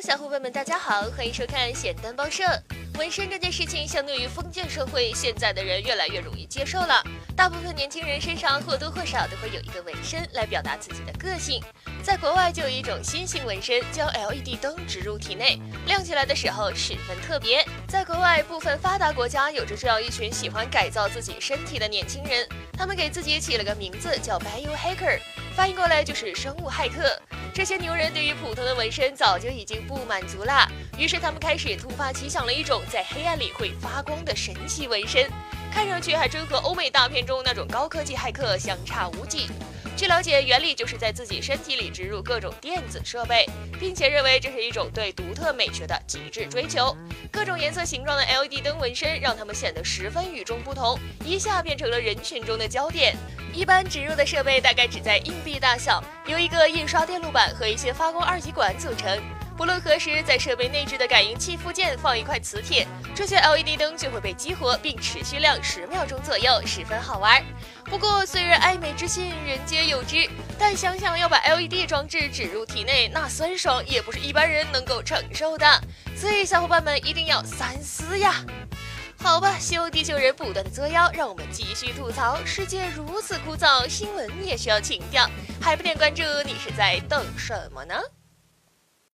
小伙伴们，大家好，欢迎收看咸蛋报社。纹身这件事情，相对于封建社会，现在的人越来越容易接受了。大部分年轻人身上或多或少都会有一个纹身来表达自己的个性。在国外就有一种新型纹身，将 LED 灯植入体内，亮起来的时候十分特别。在国外部分发达国家，有着这样一群喜欢改造自己身体的年轻人，他们给自己起了个名字叫 Biohacker，翻译过来就是生物骇客。这些牛人对于普通的纹身早就已经不满足啦，于是他们开始突发奇想了一种在黑暗里会发光的神奇纹身，看上去还真和欧美大片中那种高科技骇客相差无几。据了解，原理就是在自己身体里植入各种电子设备，并且认为这是一种对独特美学的极致追求。各种颜色、形状的 LED 灯纹身让他们显得十分与众不同，一下变成了人群中的焦点。一般植入的设备大概只在硬币大小，由一个印刷电路板和一些发光二极管组成。不论何时，在设备内置的感应器附件放一块磁铁，这些 LED 灯就会被激活，并持续亮十秒钟左右，十分好玩。不过，虽然爱美之心人皆有之，但想想要把 LED 装置植入体内，那酸爽也不是一般人能够承受的。所以，小伙伴们一定要三思呀！好吧，希望地球人不断的作妖，让我们继续吐槽。世界如此枯燥，新闻也需要情调，还不点关注？你是在等什么呢？